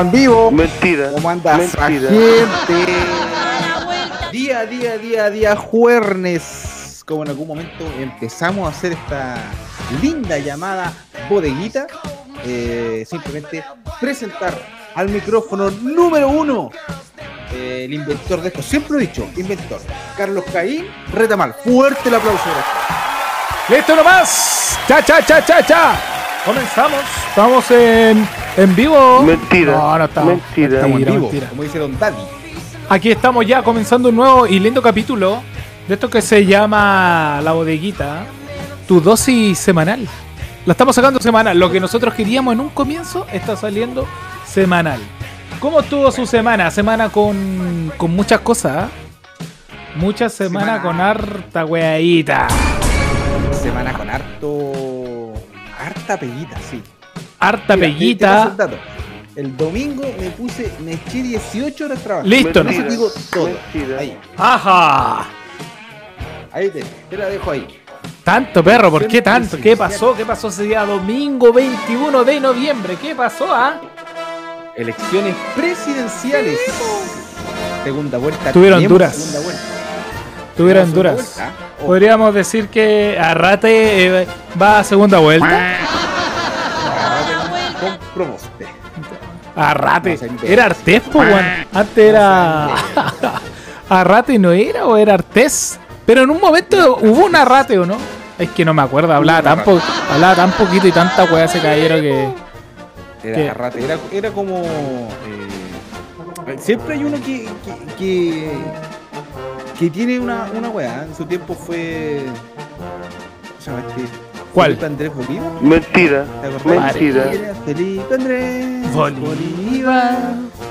Estamos en vivo. Mentira. ¿Cómo andas, Mentira. gente? Día, día, día, día, jueves. Como en algún momento empezamos a hacer esta linda llamada bodeguita. Eh, simplemente presentar al micrófono número uno. eh, el inventor de esto, siempre lo he dicho, inventor. Carlos Caín Retamal. Fuerte el aplauso. gracias. ¡Listo nomás! ¡Cha, cha, cha, cha, cha! Comenzamos. Estamos en, en vivo. Mentira. No, no estamos. Mentira. Estamos en vivo, mentira. como dice Don Daddy. Aquí estamos ya comenzando un nuevo y lindo capítulo de esto que se llama La Bodeguita. Tu dosis semanal. La estamos sacando semanal. Lo que nosotros queríamos en un comienzo está saliendo semanal. ¿Cómo estuvo su semana? Semana con, con muchas cosas. ¿ah? Muchas semanas Semana. con harta weadita. Semana con harto. Harta peguita, sí. Harta Mira, te- te paso peguita. el domingo me puse, me eché 18 horas trabajando. Listo, Mentira. digo todo. Mentira. Ahí, ¡Ajá! ahí te, te la dejo ahí. Tanto perro, ¿por qué tanto? ¿Qué pasó? ¿Qué pasó ese día domingo 21 de noviembre? ¿Qué pasó, ah? Elecciones presidenciales. Segunda vuelta. Estuvieron tenemos duras. Segunda vuelta. Tuvieron duras. vuelta. Podríamos decir que Arrate eh, va a segunda vuelta. Proboste. Arrate. Se. Era Artés, po, weón. Antes era. Arrate no era o era Artés. Pero en un momento hubo un Arrate, ¿o no? Es que no me acuerdo, hablaba tan, po- hablaba tan poquito y tanta weá ese caballero que. Era. Arrate, era, era como. eh, siempre hay uno que. que, que, que tiene una, una weá. En su tiempo fue. ¿Cómo se este? ¿Cuál? Felipe Andrés Bolívar. Mentira. Mentira. Felipe Andrés Bolívar.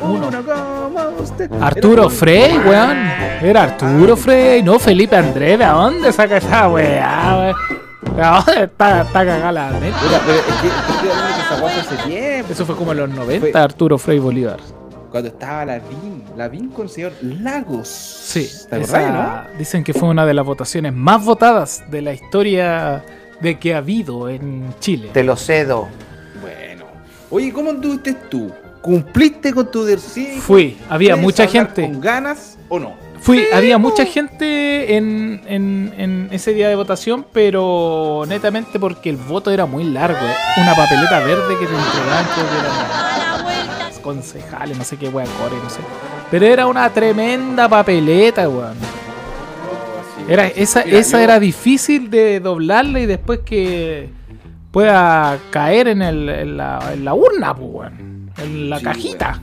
Uno, Uno. como usted. Arturo Era- Frey, weón. Era Arturo Frey, no Felipe Andrés. ¿De dónde saca esa weá, weón? ¿De dónde está, está cagada la neta? Eso fue como en los 90, Fue- Arturo Frey Bolívar. Cuando estaba la VIN. La VIN con el señor Lagos. Sí, ¿Te acordás, esa- dicen que fue una de las votaciones más votadas de la historia de que ha habido en Chile. Te lo cedo. no? Bueno. Oye, ¿cómo anduviste tú? ¿Cumpliste con tu cívico? Fui, había ¿Puedes mucha gente. ¿Con ganas o no? Fui, había mucha gente en, en- en ese día de votación, pero netamente porque el voto era muy largo. eh. Una papeleta verde que te entregaban, creo que eran concejales, no sé qué wea, core, no sé. Pero era una tremenda papeleta, weón. Era, esa Mira, esa yo- era difícil de doblarla y después que pueda caer en, el- en la, en la urna, pues, weón. En la Sí, cajita.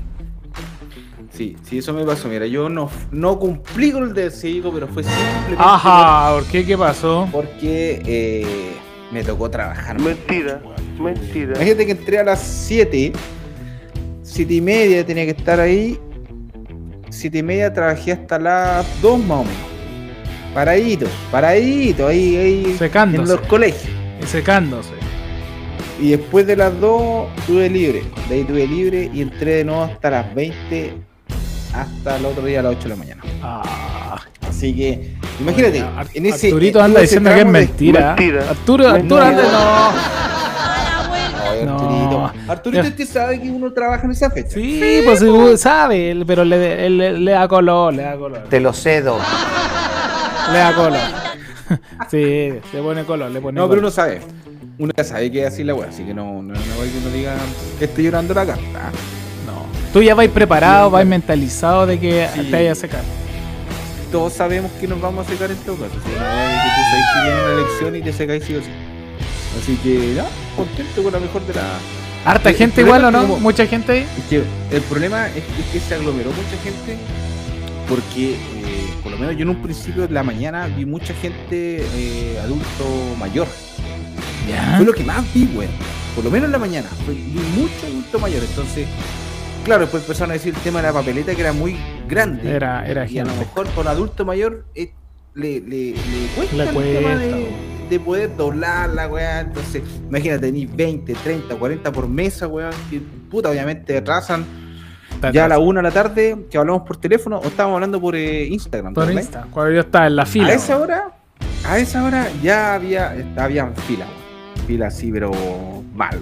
Sí, sí, eso me pasó. Mira, yo no, no cumplí con el cívico, pero fue simplemente Ajá, ¿por qué? ¿Qué pasó? porque eh, me tocó trabajar. Mentira. Mentira. Imagínate que entré a las 7, 7 y media tenía que estar ahí. 7 y media trabajé hasta las 2 más o menos. Paradito, paradito, ahí, ahí Secándose. en los colegios. Y secándose. Y después de las 2 tuve libre. De ahí tuve libre y entré de nuevo hasta las 20, hasta el otro día a las 8 de la mañana. Ah, Así que, imagínate, Ar- en ese. Arturito anda ese diciendo que es mentira. Mentira. Arturo, Arturo anda no. Ay, No. Arturito. Arturito, usted sabe que uno trabaja en esa fecha. Sí, pues seguro sabe, él, pero le, él- le- le da color, le da color. Te lo cedo. Le da color. Sí, le pone color, le pone No, pero uno sabe. Uno ya sabe que es así la weá, así que no, no, no hay que uno diga estoy llorando la carta. No. Tú ya vais preparado, vais mentalizado de que Sí. te vayas a secar. Todos sabemos que nos vamos a secar en todo caso. Si no es que tú sabes que viene una elección y te secáis sí o sí. Así que, ya, contento con la mejor de la. Harta gente igual o no? como- Mucha gente ahí. Es que el problema es, es que se aglomeró mucha gente porque, eh, por lo menos yo en un principio de la mañana vi mucha gente eh, adulto mayor. Ya. Fue lo que más vi, weón. Por lo menos en la mañana. Fue- vi mucho adulto mayor. Entonces, claro, después empezaron a decir el tema de la papeleta que era muy grande. Era, era y a lo mejor por adulto mayor eh, le, le, le cuesta Le el tema cuesta, de, poder doblar la weá. Entonces, imagínate, tenéis 20, 30, 40 por mesa, weón. Que puta, obviamente atrasan. Está Ya a la una de la tarde, que hablamos por teléfono, o estábamos hablando por eh, Instagram. Por ¿verdad? Insta, cuando yo estaba en la fila. a esa hora, a esa hora ya había, había fila, fila así, pero mal.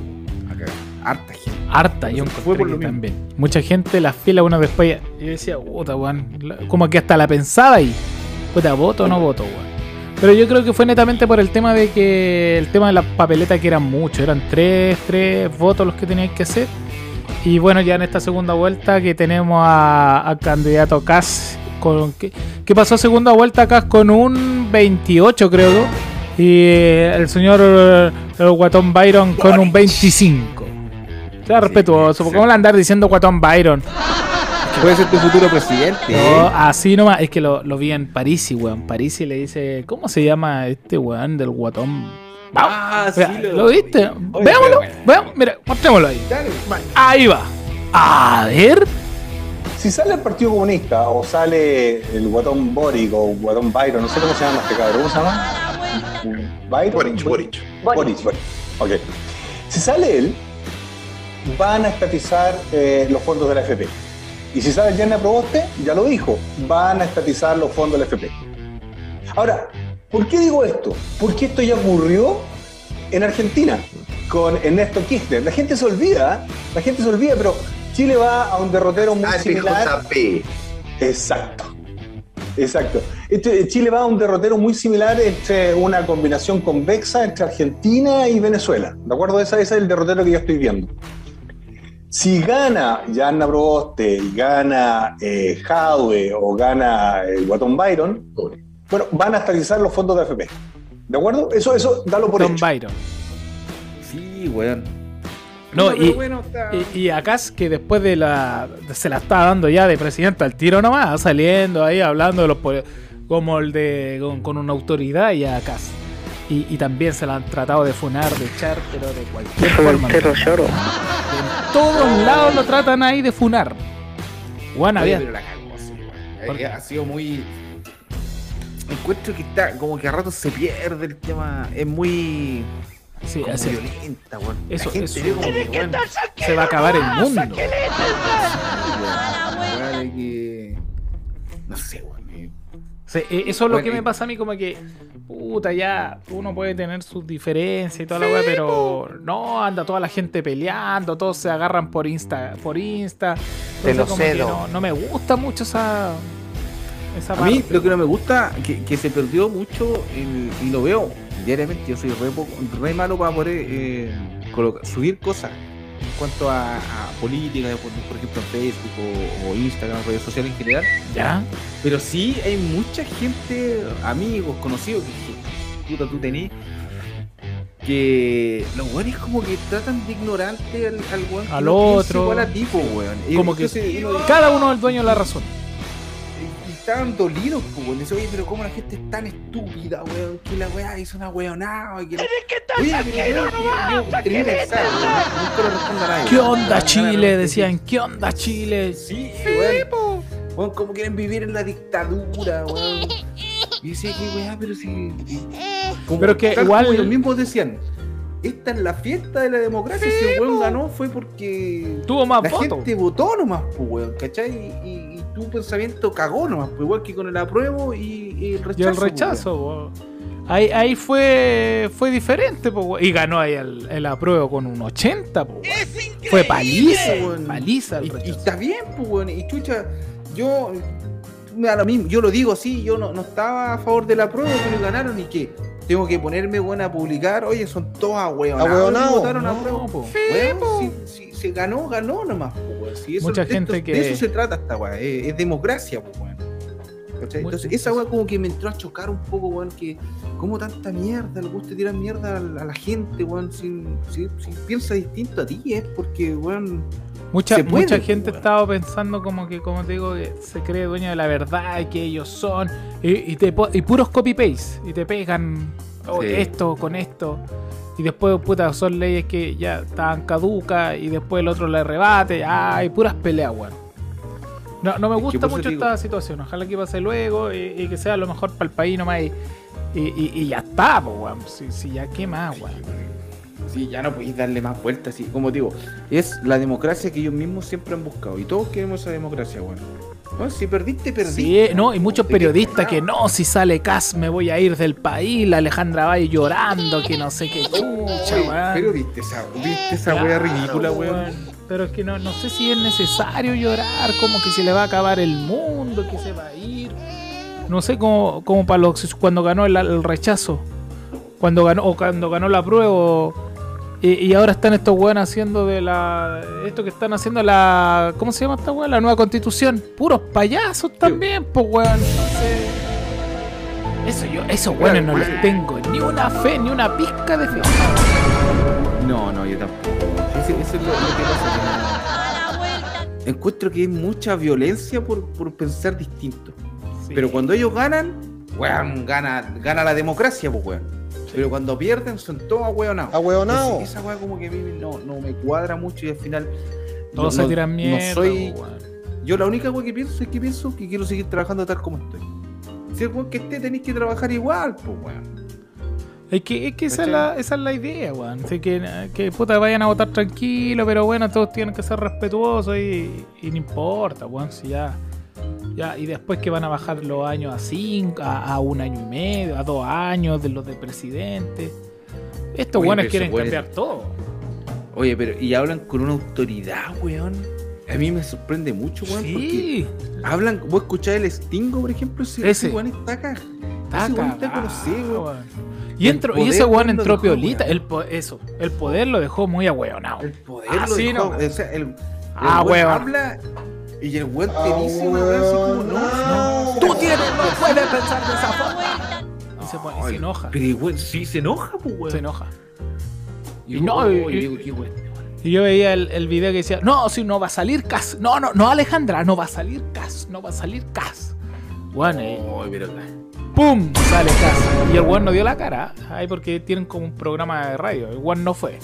acá, Harta gente. Harta, yo Fue encontré por lo que mismo. también. Mucha gente, las filas, uno después. Yo decía, puta, weón. la- Como que hasta la pensaba y. Puta, voto o no voto, weón. Pero yo creo que fue netamente por el tema de que. El tema de las papeletas que eran muchos. Eran tres, tres votos los que tenían que hacer. Y bueno, ya en esta segunda vuelta que tenemos a- candidato Kass. Con, que, que pasó segunda vuelta Kass con un 28, creo. Y eh, el señor el Guatón Byron con un 25. Sea respetuoso, porque ¿cómo le andar diciendo Guatón Byron? Puede ser tu futuro presidente. No, ¿eh? así nomás, es que lo, lo vi en París, weón. París y le dice, ¿cómo se llama este weón del Guatón? Ah, sí, Mira, ¿Lo viste? Oye, Veámoslo, veamos, mira, mostrémoslo ahí. Dale. Ahí va. A ver. Si sale el Partido Comunista o sale el guatón Boric o guatón Byron, no sé cómo se llama este cabrón, ¿cómo se llama? Byron. Boric, Boric. Boric, Boric. Ok. Si sale él, van a estatizar eh, los fondos de la FP. Y si sale Yerna Proboste, ya lo dijo, van a estatizar los fondos de la FP. Ahora, ¿por qué digo esto? Porque esto ya ocurrió en Argentina con Ernesto Kirchner. La gente se olvida, ¿eh? la gente se olvida, pero Chile va a un derrotero muy Ah, similar. Exacto. Exacto. Este, Chile va a un derrotero muy similar entre una combinación convexa entre Argentina y Venezuela. ¿De acuerdo? Ese, ese es el derrotero que yo estoy viendo. Si gana Yanna Proboste y gana eh, Jadwe o gana el Guatón Byron, bueno, van a estabilizar los fondos de AFP. ¿De acuerdo? Eso, eso, dalo por Don hecho. Byron. Sí, weón. No, pero y, bueno, está- y, y acá es que después de la. Se la está dando ya de presidente al tiro nomás, saliendo ahí hablando de los. Como el de. con, con una autoridad y acá. Y, y también se la han tratado de funar, de echar, pero de cualquier forma. lloro. En todos lados lo tratan ahí de funar. Juan Oye, había. pero la cagó, sí, weón. ¿Por qué? Ha sido muy. Encuentro que está como que a ratos se pierde el tema. Es muy. Sí, como así- violenta, weón. eso, la gente eso como que, weón, se va a acabar el mundo. que- No sé, weón. eh, Sí, eh, eso es lo Bueno, que me pasa a mí, como que, puta, ya uno puede tener sus diferencias y toda la weá, pero no, anda toda la gente peleando, todos se agarran por Insta, por Insta. Entonces, lo como que cedo. No, no me gusta mucho esa, esa A mí parte. lo que no me gusta, que, que se perdió mucho en- y lo veo diariamente. Yo soy re, poco- re malo para poder eh, colocar- subir cosas en cuanto a, a política, por, por ejemplo en Facebook o, o Instagram, redes sociales en general. ¿Ya? Pero sí hay mucha gente, amigos, conocidos, que, puta tú tenés, que los weones como que tratan de ignorante al, al weón que Al no piensa otro. igual a ti, po, weón. Como que cada uno es el dueño de la razón. Estaban dolidos, pues, weón. Dice, oye, pero cómo la gente es tan estúpida, weón, que la weá hizo una weonada. que la- que. ¿Qué onda Chile? Decían, ¿qué onda Chile? Sí, weón. Weón, como quieren vivir en la dictadura, weón. Y decía que, weá, pero si. como- Pero que igual- ellos mismos decían. Esta es la fiesta de la democracia. si el weón ganó fue porque. Tuvo más La gente votó nomás, pues, weón, ¿cachai? Y tu pensamiento cagó nomás, pues, igual que con el apruebo y, y el rechazo. Y el pues, rechazo, po. Ahí, ahí fue fue diferente, po, we- y ganó ahí el, el apruebo con un 80, po. Fue paliza, paliza el Y, y está bien, pues, weón. Y chucha, yo. Me da lo mismo, yo lo digo así, yo no, no estaba a favor de la prueba, pero ganaron y qué. Tengo que ponerme buena a publicar, oye, son todos ahueonados. Ahueonados, que votaron a no, prueba. po. Weón, si, si se ganó, ganó nomás, po, weón. Si eso, Mucha de gente esto- que- De eso se trata esta weá, es, es democracia, pues. Mucha- Entonces, esa weá como que me entró a chocar un poco, weón, que como tanta mierda, le gusta tirar mierda a la, a la gente, weón, si, si, si piensa distinto a ti, es porque, weón, Mucha, mucha po, gente weón. estaba pensando como que, como te digo, que se cree dueño de la verdad y que ellos son. Y, y te, y puros copy-paste. Y te pegan oh, Sí. esto con esto. Y después, puta, son leyes que ya estaban caducas. Y después el otro le rebate. Ay, puras peleas, weón. No, no me gusta mucho digo- esta situación. Ojalá que pase luego y, y que sea lo mejor para el país nomás. Y, y, ya está, pues, weón. Si, si ya, ¿qué más, weón? Sí, ya no podéis darle más vueltas, así como digo, es la democracia que ellos mismos siempre han buscado y todos queremos esa democracia, bueno. No, si perdiste, perdiste. Sí, no, y muchos ¿De qué periodistas que no, si sale Cas me voy a ir del país, la Alejandra Valle llorando, que no sé qué chucha, weón. Pero viste esa, viste esa Claro, wea ridícula, weón. pero es que no, no sé si es necesario llorar, como que se le va a acabar el mundo, que se va a ir. No sé, como, como para los, cuando ganó el, el rechazo, cuando ganó, o cuando ganó la prueba, o- y, y ahora están estos weones haciendo de la. Esto que están haciendo la. ¿Cómo se llama esta weón? La nueva constitución. Puros payasos también, pues weón. Entonces, Eso yo, esos weones no les tengo ni una fe, ni una pizca de fe. No, no, yo tampoco. Ese- Eso es lo, lo que pasa. Encuentro que hay mucha violencia por, por pensar distinto. Pero cuando ellos ganan, weón, gana, gana la democracia, pues weón. Pero cuando pierden son todos ahueonados. Ahueonao. Entonces, Esa weá como que a mí no, no me cuadra mucho y al final. Todos no- se tiran no mierda. soy- weón. Yo la única weá que pienso es que pienso que quiero seguir trabajando tal como estoy. Si el weón que esté tenéis que trabajar igual, pues weón. Es que, es que esa, es la, esa es la idea, weón. Así que, que puta vayan a votar tranquilo, pero bueno, todos tienen que ser respetuosos y, y no importa, weón. Si ya, ya. Y después que van a bajar los años a cinco, a, a un año y medio, a dos años de los de presidente. Estos Oye, pero quieren cambiar todo. Oye, pero y hablan con una autoridad, weón. A mí me sorprende mucho, weón, porque Sí, hablan, vos escuchás el Stingo, por ejemplo, ese, Ese. weón está acá. está ese weón está conocido, weón. Y, entró, y ese weón entró dejó, piolita. weón. El, eso, el poder lo dejó muy ahueonado. El poder Ah, lo sí, dejó, no. o sea, el, el Ah, weón weón. habla y el weón te Ah, dice una weá así como, no, weón. no, Tú tienes, no puedes pensar de esa forma. Y se, pone- y se enoja. Pero el weón sí se enoja, pues weón. Se enoja. Y Y no, no, y- y digo, qué weón. Y yo veía el, el video que decía, no, si no va a salir Cas. No, no, no, Alejandra, no va a salir Cas. No va a salir Cas. Bueno, Ay, pero ¡pum! Sale Cas. Y el weón no dio la cara. Ahí porque tienen como un programa de radio. El weón no fue.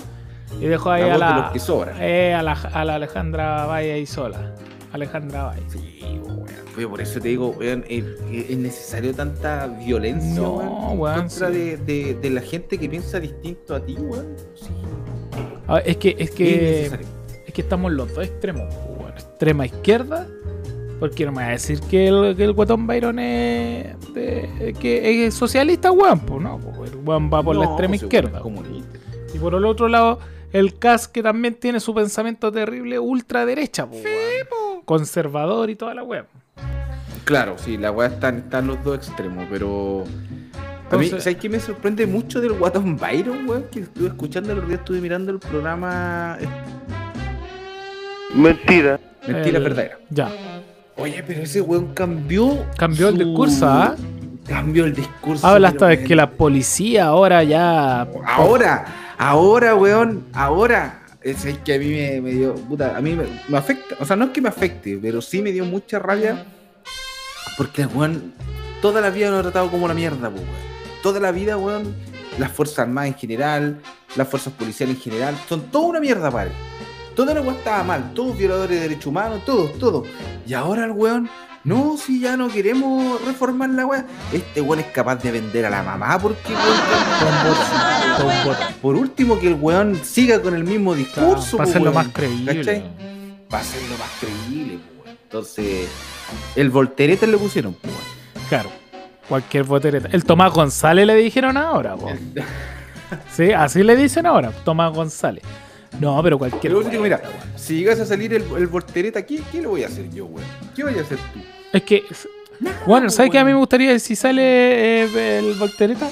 Y dejó ahí La a la, eh, a la, a la Alejandra Valle ahí sola. Alejandra Valle. Sí, weón. Por eso te digo, weón, es, es necesario tanta violencia, No, weón, en weón, contra sí. de, de, de la gente que piensa distinto a ti, weón. Sí, Ah, es que, es que, es que estamos los dos extremos. pues, extrema izquierda. Porque no me va a decir que el, que el guatón Byron es, de- que es socialista, weón. Pues no, pues, el weón va por la extrema pues, izquierda. weón. Y por el otro lado, el CAS que también tiene su pensamiento terrible ultraderecha, pues, weón. conservador y toda la weón. Claro, sí, la weá están, están los dos extremos, pero. A mí, ¿sabes qué me sorprende mucho del Guatón Byron, weón? Que estuve escuchando el otro día, estuve mirando el programa eh, Mentira. Mentira El- Verdadera. Ya. Oye, pero ese weón cambió. Cambió el discurso, ¿ah? Cambió el discurso. Habla hasta de que la policía ahora ya. Ahora, ahora, weón, ahora. Es que a mí me, dio. Puta, a mí me, afecta. O sea, no es que me afecte, pero sí me dio mucha rabia. Porque weón toda la vida lo ha tratado como una mierda, pues, weón. Toda la vida, weón. Las Fuerzas Armadas en general, las Fuerzas Policiales en general, son toda una mierda él. Toda la weón estaba mal, todos violadores de derechos humanos, todos, todos. Y ahora el weón, no, si ya no queremos reformar la weá, este weón es capaz de vender a la mamá porque weón, voto. por último, que el weón siga con el mismo discurso. Para po, hacerlo weón. más creíble. ¿Cachai? Para hacerlo más creíble, weón. Entonces, el voltereta le pusieron, po, weón. Claro. Cualquier votereta. El Tomás González le dijeron ahora, po. Sí, así le dicen ahora, Tomás González. No, pero cualquier. Pero mira, si llegas a salir el, el voltereta, ¿qué, ¿qué le voy a hacer yo, weón? ¿Qué voy a hacer tú? Es que. Bueno, ¿sabes qué a mí me gustaría si sale eh, el Voltereta?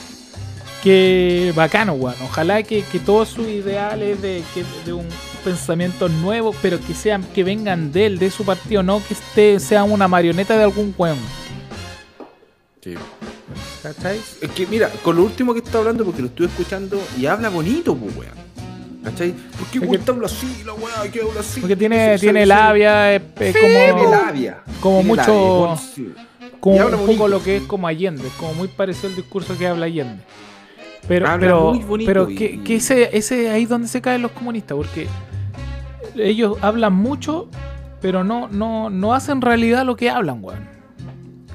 Que bacano, weón. Ojalá que, que todos sus ideales de, que, de un pensamiento nuevo, pero que sean, que vengan de él, de su partido, no que esté, sea una marioneta de algún weón. Sí. ¿Cachai? Es que, mira, con lo último que está hablando, porque lo estuve escuchando y habla bonito, pues, weón. ¿Cachai? ¿Por qué Es que- habla así, la weá? ¿Qué habla así? Porque tiene, tiene labia, es, es como, labia. como Tiene mucho- labia, weón, sí. como y un poco bonito, lo que es como Allende, como muy parecido al discurso que habla Allende. Pero, Habla pero, muy bonito pero y- que, que ese, ese es ahí donde se caen los comunistas, porque ellos hablan mucho, pero no, no, no hacen realidad lo que hablan, weón.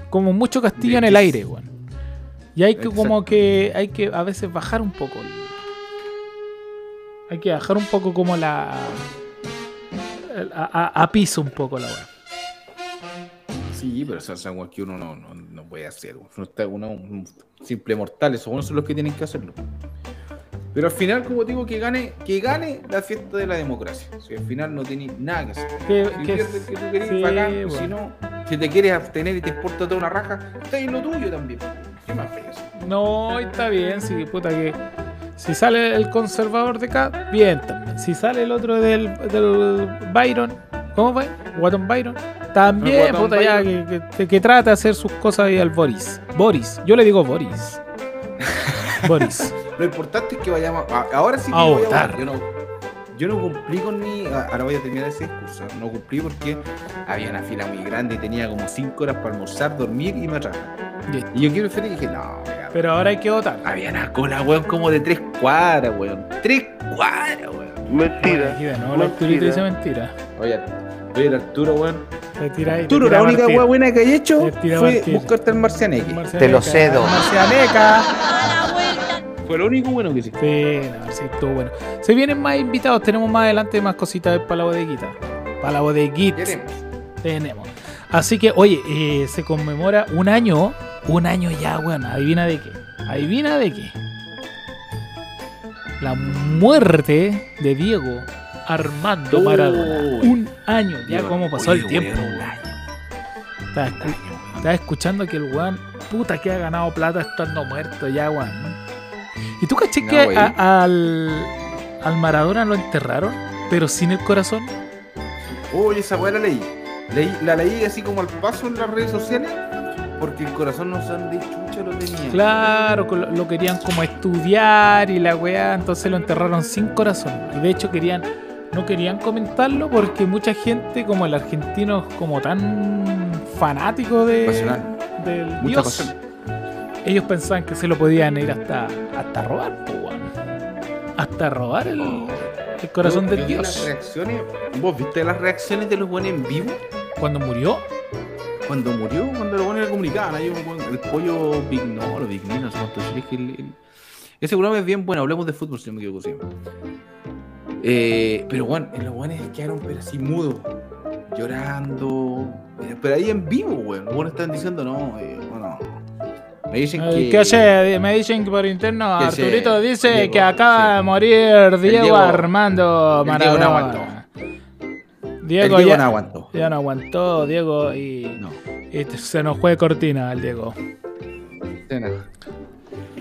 Como mucho castillo en el aire, weón. Y hay que como que hay que a veces bajar un poco. Hay que bajar un poco como la a, a- a piso un poco la weón. Sí, pero esas son que uno no, no, no puede hacer. Uno, está, uno un simple mortal, esos unos son los que tienen que hacerlo. Pero al final, como digo, que gane, que gane la fiesta de la democracia. Si al final no tenéis nada que hacer. Que- Si que- tú querés, sí, bueno. Si no, si te quieres abstener y te exporta toda una raja, está en lo tuyo también. No, está bien, sí, puta que. Si sale el conservador de acá, bien también. Si sale el otro del, del Byron, ¿cómo fue? Watton Byron. También, puta, ya, que, que, que trata de hacer sus cosas ahí al Boris. Boris, yo le digo Boris. Boris. Lo importante es que vayamos. a- Ahora sí que A voy a votar. votar. Yo no, yo no cumplí con mi. a- Ahora voy a terminar ese discurso. No cumplí porque había una fila muy grande y tenía como 5 horas para almorzar, dormir y. Listo. Y yo quiero preferir y dije, no, mira, Pero ahora hay que votar. Había una cola, weón, como de 3 cuadras, weón. 3 cuadras, weón. Mentira. Nuevo, el Arturito dice mentira. Oye, oye, el Arturo, weón. Te tira ahí. te Arturo, tira la única weá buena que hay hecho fue buscarte el Marcianeque. Marcianeca, Te lo cedo. Marcianeca. Fue lo único bueno que hice. Sí, no, sí, estuvo bueno. Se vienen más invitados, tenemos más adelante más cositas para la bodeguita. Para la bodeguita. Queremos. Tenemos. Así que, oye, eh, se conmemora un año. Un año ya, weón. Adivina de qué. Adivina de qué. La muerte de Diego Armando Oh. Maradona. Un año. Ya cómo pasó oye, el tiempo. weón. Un año. Estaba, escu- estaba escuchando que el weón, puta que ha ganado plata estando muerto ya, weón. ¿Y tú caché No, que a- al, al Maradona lo enterraron, pero sin el corazón? Oye, esa weá la leí. leí. La leí así como al paso en las redes sociales. Porque el corazón no son de chucha lo tenía. Claro, lo, lo querían como estudiar y la weá, entonces lo enterraron sin corazón. Y de hecho querían, no querían comentarlo porque mucha gente, como el argentino, es como tan fanático de, Pasional. del Mucha Dios, pasión. Ellos pensaban que se lo podían ir hasta, hasta robar, po, hasta robar el, el corazón del Las Dios. reacciones, ¿Vos viste las reacciones de los buenos en vivo? Cuando murió, Cuando murió, cuando los buenos le comunicaban. Hay un el pollo Big No, los Big No, no sé cuánto chile que el- el- Ese programa es bien bueno, hablemos de fútbol si no me equivoco siempre. Eh, pero bueno, los buenos quedaron pero así mudos, llorando. eh, Pero ahí en vivo, weón. Los buenos están diciendo, no, eh, bueno. Me dicen Eh, que. ¿Qué hace? Me dicen que por interno que Arturito se- dice Diego, que acaba sí. de morir Diego, Diego- Armando el Diego no Maradona. El Diego, Diego ya, no aguantó. ya no aguantó, Diego, y, No. y se nos fue cortina al Diego. de nada.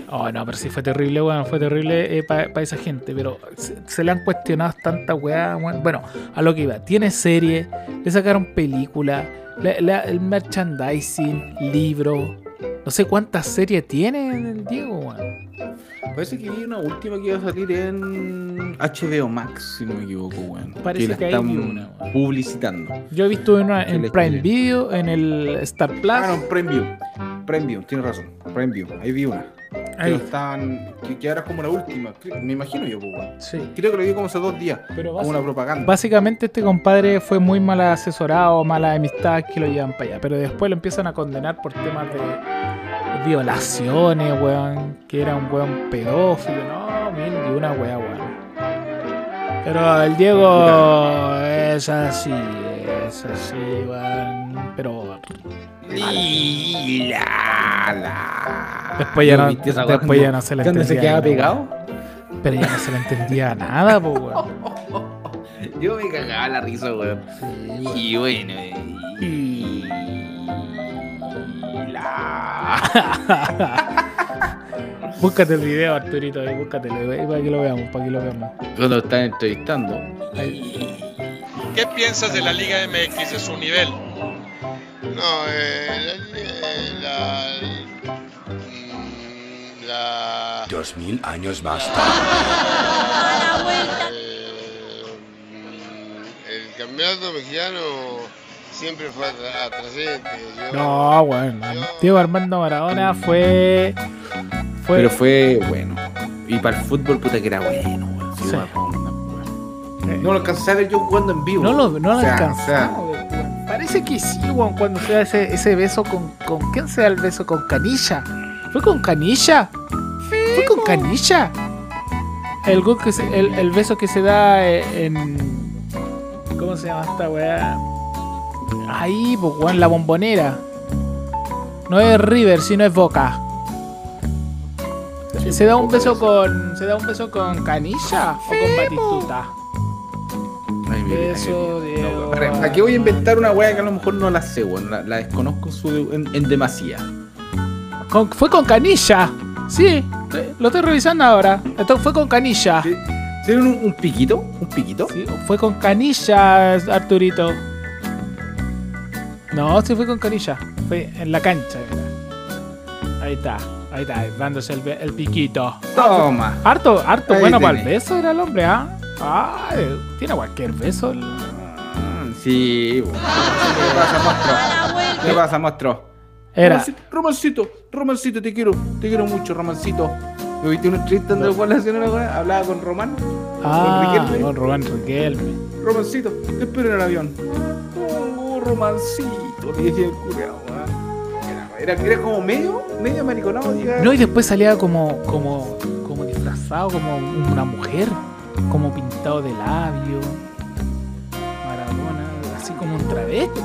Oh, no, pero sí fue terrible, weón, fue terrible para esa gente, pero se, se le han cuestionado tantas weá, weón. Bueno, a lo que iba, tiene serie, le sacaron película, la- la- el merchandising, libro, no sé cuántas series tiene el Diego, weón. Parece que vi una última que iba a salir en HBO Max, si no me equivoco, weón. Parece la que están vi una, weón. publicitando. Yo he visto una en Prime. Video, en el Star Plus. Ah, no, Prime View. Prime View, tienes razón. Prime View, ahí vi una. Ahí. Que, estaban, que, que ahora es como la última. Me imagino yo, pues. Sí. Creo que lo vi como hace dos días. Pero Como una propaganda. Básicamente este compadre fue muy mal asesorado, mala amistad que lo llevan para allá. Pero después lo empiezan a condenar por temas de violaciones, weón. Que era un weón pedófilo, no, mil y una weá, weón. Pero el Diego es así, así, weón. Pero Y la, la. después ya no, después ya no se le cuando entendía. se quedaba nada, pegado. Pero ya no se le entendía nada, po, weón. Yo me cagaba la risa, weón. Y bueno. Y la. Búscate el video, Arturito, ahí, búscatelo, para que lo veamos, para que lo veamos. Cuando están entrevistando. Ahí. ¿Qué piensas de la Liga MX de su nivel? No, eh, la, mm, la, Dos mil años más eh, mm, el campeonato mexicano siempre fue atra- atrasante. Yo- No, bueno, Diego Armando Maradona fue. Fue. Pero fue bueno. Y para el fútbol, puta que era bueno. Sí. No lo alcancé a ver yo jugando en vivo. no lo, no lo O sea, alcanzamos, o sea, weón. Parece que sí, weón, cuando se da ese, ese beso con, con. ¿Quién se da el beso con Canilla? ¿Fue con Canilla? ¿Fue con Canilla? El, gol que se- el, el beso que se da eh, en. ¿Cómo se llama esta weá? Ahí, pues, weón, la bombonera. No es River, sino es Boca. ¿Se da un beso con. ¿Se da un beso con Canilla o con Batistuta? No, para- ¿Para qué voy a inventar una weá que a lo mejor no la sé, weón? La, la desconozco en, su- en, en demasía. Con- fue con Canilla. Sí, lo estoy revisando ahora. Esto fue con Canilla. ¿Sí? ¿Tienen un, un piquito? ¿Un piquito? Sí, fue con Canilla, Arturito. No, sí fue con Canilla. Fue en la cancha. Ahí está, ahí está, dándose el, piquito. Toma. Harto, harto Ahí bueno para el tenés. beso era el hombre, ¿ah? Ay, tiene cualquier beso. el- Mm, Sí. ¿Qué pasa, monstruo? ¿Qué pasa, monstruo? Era. Romancito, Romancito, Romancito, te quiero, te quiero mucho, Romancito. ¿Me viste una entrevista donde Juan la hablaba con Román? Ah, Riquelme. con Rubén Riquelme. Romancito, te espero en el avión. Oh, Romancito, le decía el cureado, Era, era, era como medio, medio mariconado. No, y después salía como, como, como disfrazado, como una mujer, como pintado de labio. Maradona, así como un travesti.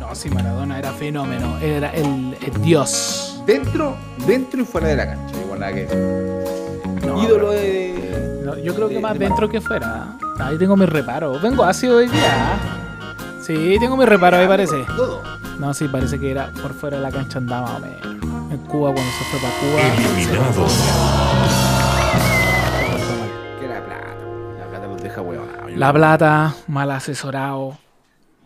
No, sí, Maradona era fenómeno, era el, el dios. Dentro, dentro y fuera de la cancha, igual nada que. No, Ídolo de. No, yo creo que de- más de dentro que fuera. Ahí tengo mi reparo. Vengo ácido hoy día. ¿ah? Sí, tengo mi reparo ahí parece. Todo. No, sí, parece que era por fuera de la cancha andaba menos. En Cuba, cuando se fue para Cuba. Que La plata, mal asesorado,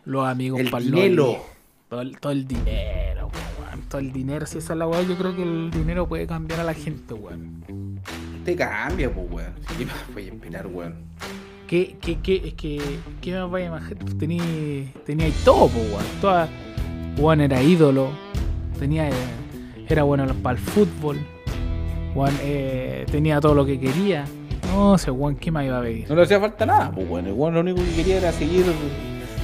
los amigos El dinero. Todo el, todo el dinero, weón. Todo el dinero, si esa es la weá, yo creo que el dinero puede cambiar a la gente, weón. Te cambia, pues, weón. ¿Qué más voy a esperar, weón? ¿Qué, qué, qué, es que, ¿qué me vaya a imaginar? Tenía, tenía todo, pues, weón. Toda, weón era ídolo, tenía, eh, era bueno para el fútbol, weón, eh, tenía todo lo que quería. No sé, weón, ¿qué más iba a pedir? No le hacía falta nada, pues, weón. El weón lo único que quería era seguir.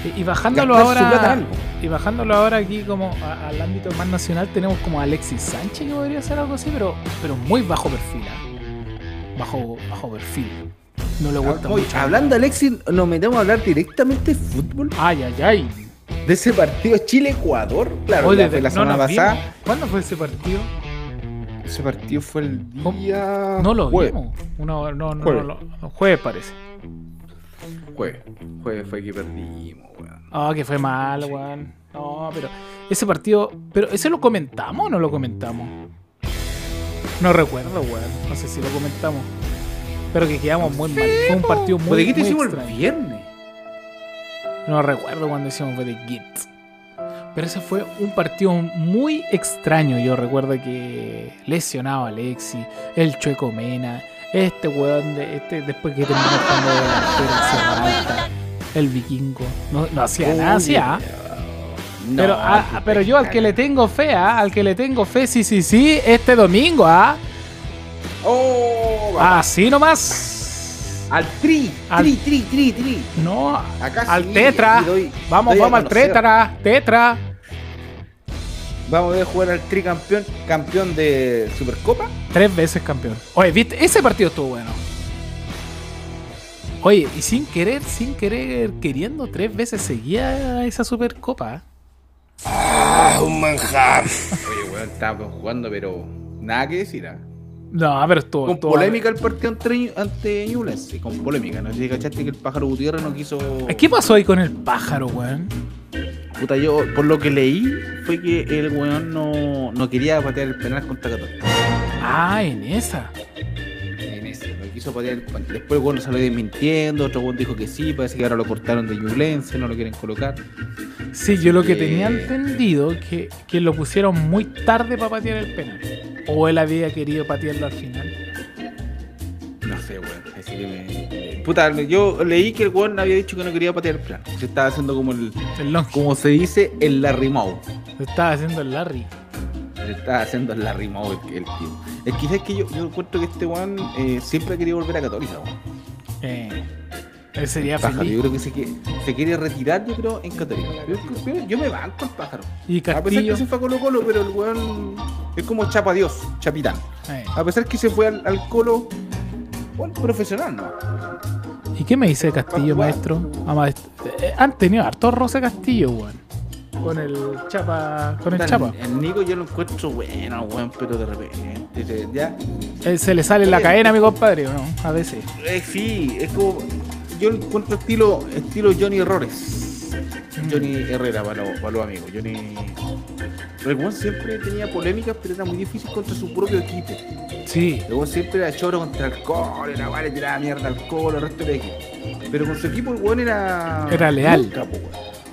Y, y bajándolo ahora, y bajándolo ahora aquí como a- al ámbito más nacional tenemos como a Alexis Sánchez que podría ser algo así, pero, pero muy bajo perfil, ¿ah? bajo, bajo perfil. No le gusta mucho. hablando, Alexis, nos metemos a hablar directamente de fútbol. Ay, ay, ay. De ese partido Chile-Ecuador. Claro, Oye, la, fue la semana pasada. vimos. ¿Cuándo fue ese partido? Ese partido fue el día. No lo jueves. vimos. Una- no, no, Jueves. no, no, jueves parece. Jueves. Jueves fue que perdimos, weón. Ah, que fue mal, weón. No, pero ese partido. ¿Pero ese lo comentamos o no lo comentamos? No recuerdo, weón. No sé si lo comentamos. Pero que quedamos muy mal. Fue un partido muy, ¿De qué te hicimos el viernes? No recuerdo cuando hicimos de Git. Pero ese fue un partido muy extraño. Yo recuerdo que lesionado a Alexi, el Chueco Mena, este weón de, este, después que terminó jugando delantero, el vikingo. No, no hacía nada, hacía. No, Pero, ah, qué pero yo al que le tengo fe, ah, al que le tengo fe, sí, sí, sí, este domingo, ¿ah? ¡Oh! va. Así nomás. Al tri, Al- tri, tri, tri, tri. No, Acá al sí, tetra. doy- Vamos, doy vamos al tetra, tetra. Vamos a ver jugar al tricampeón, campeón de Supercopa. Tres veces campeón. Oye, ¿viste? Ese partido estuvo bueno. Oye, y sin querer, sin querer, queriendo, tres veces seguía esa Supercopa. ¿eh? Oye, weón, estábamos jugando, pero nada que decir. ¿ah? No, pero estuvo. Con polémica el partido ante, ante Ñublense, con polémica. No sé si cachaste que el pájaro Gutiérrez no quiso. ¿Qué pasó ahí con el pájaro, weón? Puta, yo por lo que leí fue que el weón no, no quería patear el penal contra Católica. Ah, en esa. En ese, no quiso patear el penal. Después el weón lo salió desmintiendo, otro weón dijo que sí, parece que ahora lo cortaron de Ñublense, no lo quieren colocar. Sí, yo lo que Eh. tenía entendido que, que lo pusieron muy tarde para patear el penal. O él había querido patearlo al final. Puta, yo leí que el weón había dicho que no quería patear el penal. Se estaba haciendo como el. El long. Como se dice, el Larry Moe. Se estaba haciendo el Larry. Se estaba haciendo el Larry Moe el, el tío. Es que es que yo, yo encuentro que este weón eh, siempre ha querido volver a Católica, weón. Eh, él sería Pájaro, feliz. yo creo que se, que- se quiere retirar, yo creo, en Católica. Yo, yo- yo me banco el pájaro. Y A pesar que se fue a Colo Colo, pero el weón es como chapa Dios, chapitán. eh. A pesar que se fue al, al Colo, bueno, profesional, ¿no? ¿Y qué me dice Castillo, maestro? Ah. Eh, han tenido harto roce Castillo, weón. con el chapa. Con el chapa. El Nico yo lo encuentro bueno, weón, pero de repente se- ya. Eh, Se le sale la cadena, mi compadre, ¿o ¿no? A veces. Eh, sí, es como. Yo lo encuentro estilo, estilo Johnny Errores. Johnny Herrera para los, para los amigos. Johnny. El weón siempre tenía polémicas, pero era muy difícil contra su propio equipo. Sí. El weón siempre era choro contra alcohol, era vale, tiraba mierda alcohol, el resto del equipo. Pero con su equipo el weón era. Era leal. nunca.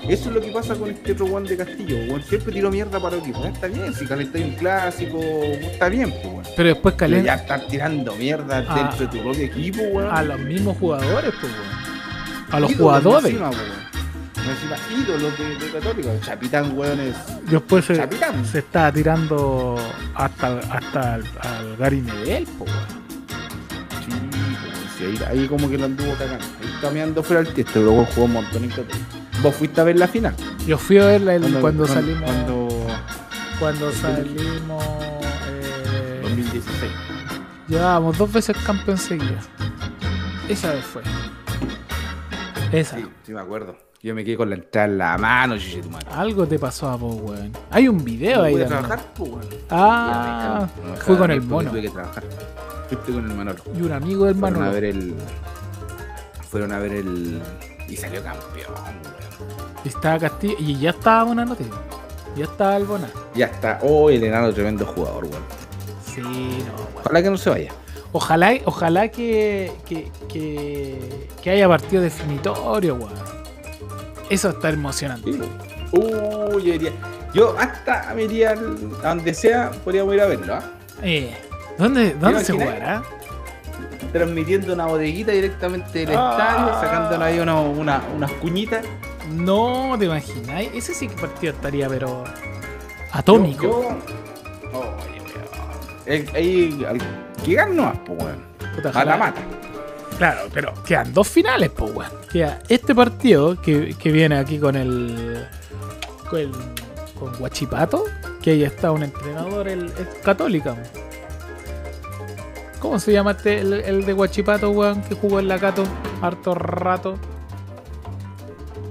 Eso es lo que pasa con este otro de Castillo. Weón siempre tiró mierda para el equipo. Está bien, si calentáis un clásico, está bien, pues weón. Pero después Pero calienta ya estar tirando mierda Ah. dentro de tu propio equipo, weón. a los mismos jugadores, pues, weón. A los jugadores. Encima. Encima, ídolos de, de Católica. Chapitán, weón, es. Después se, Chapitán. se está tirando hasta, hasta al, al pues, weón. Sí, po, sí, ahí, ahí como que lo anduvo cagando. Ahí meando fuera el tiesto, pero weón jugó un montón en Católica. Vos fuiste a ver la final. Yo fui a verla el- cuando, cuando- salimos. Cuando. Cuando salimos. eh, 2016. llevábamos dos veces campeón seguida. Esa vez fue. Esa. Sí, sí me acuerdo. Yo me quedé con la entrada en la mano, chiche tu madre. Algo te pasó a vos, weón. Hay un video No ahí. pude trabajar, po, weón. Ah, Ya, me dejaron- me fue dejaron con el mono. Tuve que trabajar. Fuiste con el Manolo. Y un amigo del Fueron a Manolo. ver el. Fueron a ver el. Y salió campeón, weón. Y estaba Castillo. Y ya estaba buena noticia. Ya estaba el Bona. Ya está. Oh, el enano tremendo jugador, weón. Sí, no, weón. Ojalá que no se vaya. Ojalá, ojalá que, que, que, que haya partido definitorio, weón. Eso está emocionante. Sí. Uh, yo. Yo hasta me iría a donde sea, podríamos ir a verlo, ¿ah? Eh, ¿Dónde, dónde se jugará? Transmitiendo una bodeguita directamente del Ah. estadio, sacándonos ahí una, una- unas cuñitas. No, ¿te imagináis? Ese sí que partido estaría, pero. Atómico. Yo- yo-. El- al- que nomás, pues, weón. Mata, mata. Claro, pero quedan dos finales, pues, weón. Queda este partido que, que viene aquí con el. con, el- con Guachipato, que ahí está un entrenador, el, el Católica. ¿Cómo se llama este, el, el de Guachipato, weón, que jugó en la Cato harto rato?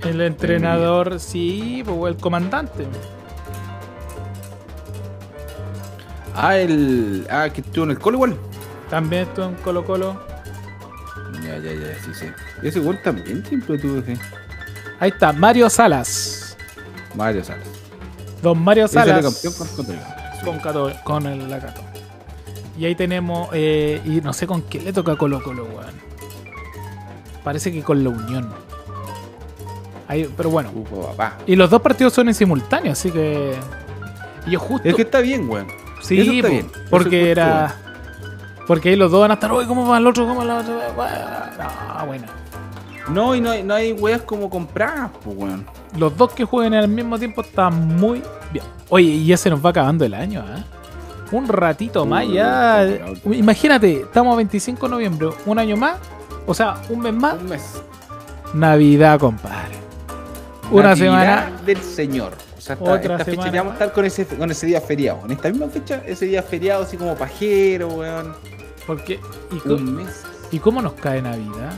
El entrenador, sí, pues, el comandante. Ah, el. Ah, que estuvo en el colo igual. También estuvo en Colo Colo. Ya, ya, ya, sí, sí. Ese gol también siempre tuvo que. Ahí está, Mario Salas. Mario Salas. Don Mario Salas. campeón con Católica. con, Cato- con el la Cato. Y ahí tenemos, eh, y no sé con qué le toca Colo Colo, weón. Parece que con la Unión. Ahí, pero bueno. Ufo, papá. Y los dos partidos son en simultáneo, así que. Y yo justo. Es que está bien, weón. sí, está bien. Porque era. Porque ahí los dos van a estar, uy, ¿cómo va el otro? ¿Cómo va la otra? No, bueno. No, y no hay, no hay weas como compradas, pues, weón. Los dos que jueguen al mismo tiempo están muy bien. Oye, y ya se nos va acabando el año, ¿ah? Un ratito más Uy, ya. Imagínate, estamos a 25 de noviembre, un año más, o sea, un mes más, Un mes. Navidad, compadre. Una Natividad semana. del Señor. O sea, esta, Otra esta fecha ya vamos a más. estar con ese, con ese día feriado. En esta misma fecha, ese día feriado, así como pajero, weón. Porque, ¿y, mes. ¿Y cómo nos cae Navidad?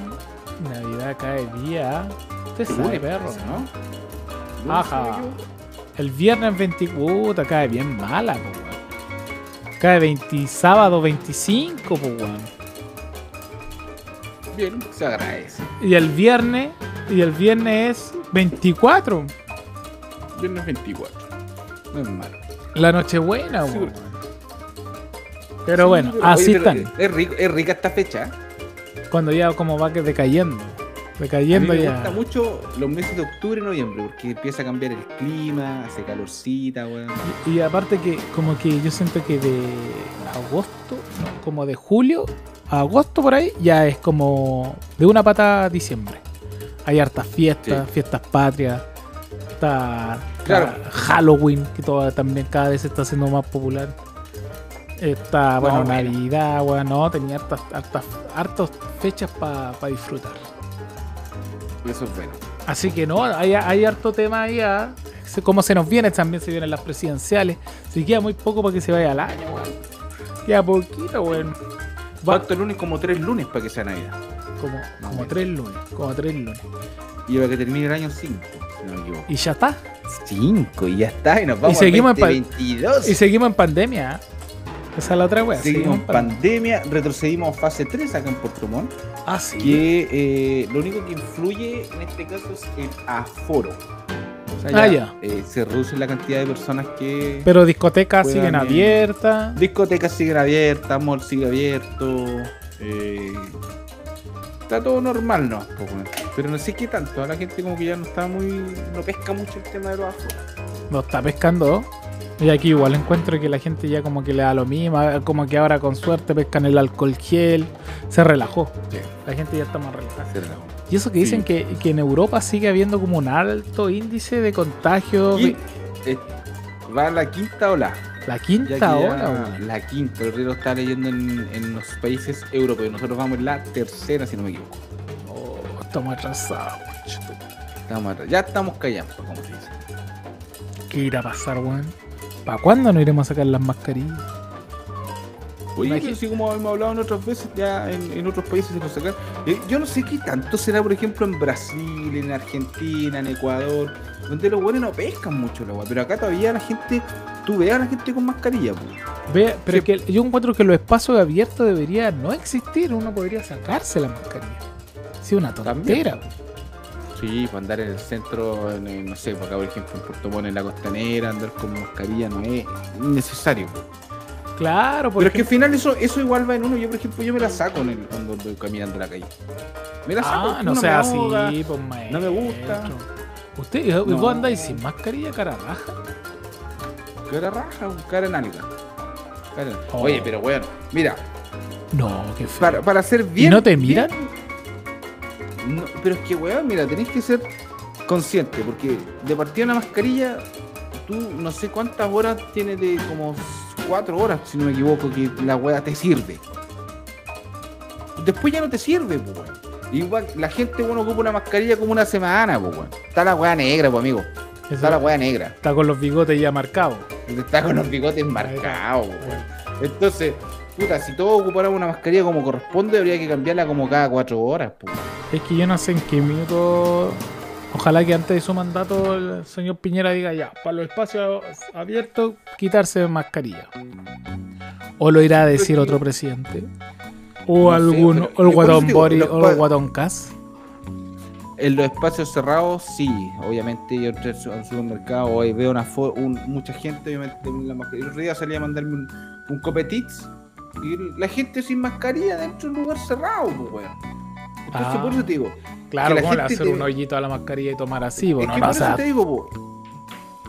Navidad cae día. Usted sabe, perro, ¿no? Ajá. El viernes 20. Puta, cae bien mala, po, weón. Cae 20, sábado 25, po, weón. Bien, se agradece. Y el viernes, y el viernes es 24. Viernes 24. No es malo. La Nochebuena, Sí, weón. Pero bueno, Sí, así oye, pero están. Es, rico, es rica esta fecha. Cuando ya como va que decayendo. A mí Decayendo me ya. gusta mucho los meses de octubre y noviembre porque empieza a cambiar el clima, hace calorcita, weón. Y aparte que como que yo siento que de agosto, no, como de julio a agosto por ahí, ya es como de una pata a diciembre. Hay hartas fiestas, Sí. fiestas patrias, está Claro. Halloween, que todo, también cada vez se está haciendo más popular. Está, bueno. Navidad, bueno, no, tenía hartas, hartas, hartas fechas para disfrutar. Eso es bueno. Así que no, hay, hay harto tema ahí. ah. Se- Como se nos viene, también se vienen las presidenciales. Se queda muy poco para que se vaya al año, weón. Queda poquito, weón. Falta el lunes como tres lunes para que sea Navidad. como, como tres lunes. Como tres lunes. Y para que termine el año 5, si no me equivoco. Y ya está. 5 y ya está, y nos vamos seguimos al en pa- 2022. Y seguimos en pandemia. ¿eh? Esa es la otra wea. Seguimos en pan- pandemia, retrocedimos a fase 3 acá en Puerto Montt, Ah, sí. que eh, lo único que influye en este caso es el aforo. O sea, Ah, ya. eh, se reduce la cantidad de personas que... Pero discotecas siguen bien. abiertas. Discotecas siguen abiertas, mall sigue abierto. eh, está todo normal, ¿no? Pero no sé qué tanto. A la gente como que ya no está muy... No pesca mucho el tema de los. Lo está pescando. Y aquí igual encuentro que la gente ya como que le da lo mismo. Como que ahora con suerte pescan el alcohol gel. Se relajó. Sí. La gente ya está más relajada. Hacer la- Y eso que dicen Sí. que, que en Europa sigue habiendo como un alto índice de contagio. Y, eh, va a la quinta ola. La quinta ola. La quinta, el río está leyendo en, en los países europeos. Nosotros vamos en la tercera, si no me equivoco. Estamos atrasados. Estamos atrás. Ya estamos callando, como se dice. ¿Qué irá a pasar, weón? ¿Para cuándo nos iremos a sacar las mascarillas? Oye, pero así como hemos hablado en otras veces, ya en, en otros países se nos sacan. Eh, yo no sé qué tanto será, por ejemplo, en Brasil, en Argentina, en Ecuador, donde los buenos no pescan mucho el agua. Pero acá todavía la gente, tú ves a la gente con mascarilla, pues. Ve, pero Sí. es que yo encuentro que los espacios abiertos deberían no existir. Uno podría sacarse la mascarilla. Sí, una tontera. Sí, para andar en el centro, en, en, no sé, por acá por ejemplo en Puerto Montt, en la costanera, andar con mascarilla no es necesario. Claro, Pero porque es que al final eso, eso igual va en uno. Yo, por ejemplo, yo me la saco en el- cuando voy caminando en la calle. Me la saco. Ah, no me sea así, pues no me gusta. ¿Usted, y vos No. andáis sin mascarilla, cara raja? Cara raja, cara nalga. Cara- Oh. Oye, pero bueno, mira, No, qué feo. para, para ser bien. no te bien- miran? No, pero es que, weón, mira, tenés que ser consciente, porque de partida una mascarilla, tú no sé cuántas horas tienes de como cuatro horas, si no me equivoco, que la weá te sirve. Después ya no te sirve, pues, weón. Igual la gente, bueno, ocupa una mascarilla como una semana, pues, weón. Está la weá negra, pues, amigo. Eso Está la weá negra. está con los bigotes ya marcados. Está con los bigotes marcados, weón. Entonces, puta, si todos ocupáramos una mascarilla como corresponde, habría que cambiarla como cada cuatro horas, pues. Es que yo no sé en qué minuto. Ojalá que antes de su mandato el señor Piñera diga ya, para los espacios abiertos, quitarse mascarilla. O lo irá a decir otro presidente. O No sé, algún, pero- o el guatón Boris, o el guatón Cas. En los espacios cerrados, sí, obviamente yo entré al su- al supermercado hoy veo una un- mucha gente, obviamente en la mascarilla. El otro día salí a mandarme un, un y la gente sin mascarilla dentro de un lugar cerrado, pues weón. Entonces Ah. por eso te digo, Claro, la ¿cómo le hacer te- un hoyito a la mascarilla y tomar así? es Bueno, que no, por eso te digo, po.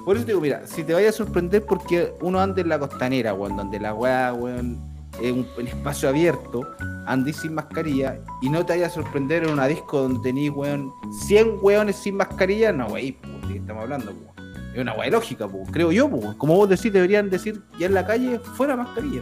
por eso te digo, mira, si te vayas a sorprender porque uno anda en la costanera, weón, donde la weá, weón, es un, el espacio abierto, andís sin mascarilla y no te vayas a sorprender en una disco donde tenéis, weón, 100 weones sin mascarilla, no, wey, ¿de qué estamos hablando, po? Es una weá lógica, po, creo yo, po. como vos decís, deberían decir ya en la calle, fuera mascarilla.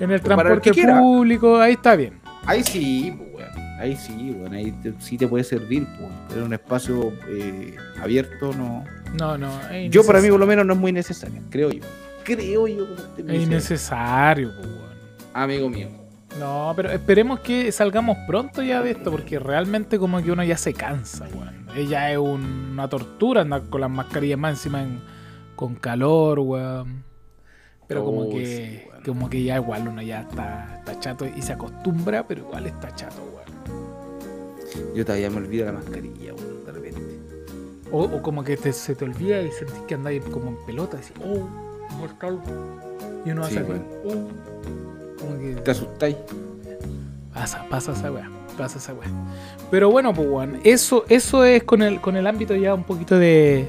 En el el transporte público, ahí está bien. Ahí sí, po, weón. Ahí sí, weón. Ahí te- sí te puede servir. Pero en un espacio eh, abierto no. No, no. Yo para mí por lo menos no es muy necesario, creo yo. Creo yo como Es innecesario, pues, weón. amigo mío. No, pero esperemos que salgamos pronto ya de esto, porque realmente como que uno ya se cansa, weón. Ella es un- una tortura andar con las mascarillas más encima en- con calor, weón. Pero como que sí, como que ya igual uno ya está, está chato y se acostumbra, pero igual está chato, weón. Yo todavía me olvido la mascarilla, weón, de repente. O, o como que te- se te olvida y sentís que andáis como en pelota, y decís, oh, mortal. Y uno Sí, hace así, weón. oh. Como que Te asustáis. Pasa, pasa esa weá, pasa esa weá. Pero bueno, pues weón, eso, eso es con el, con el ámbito ya un poquito de,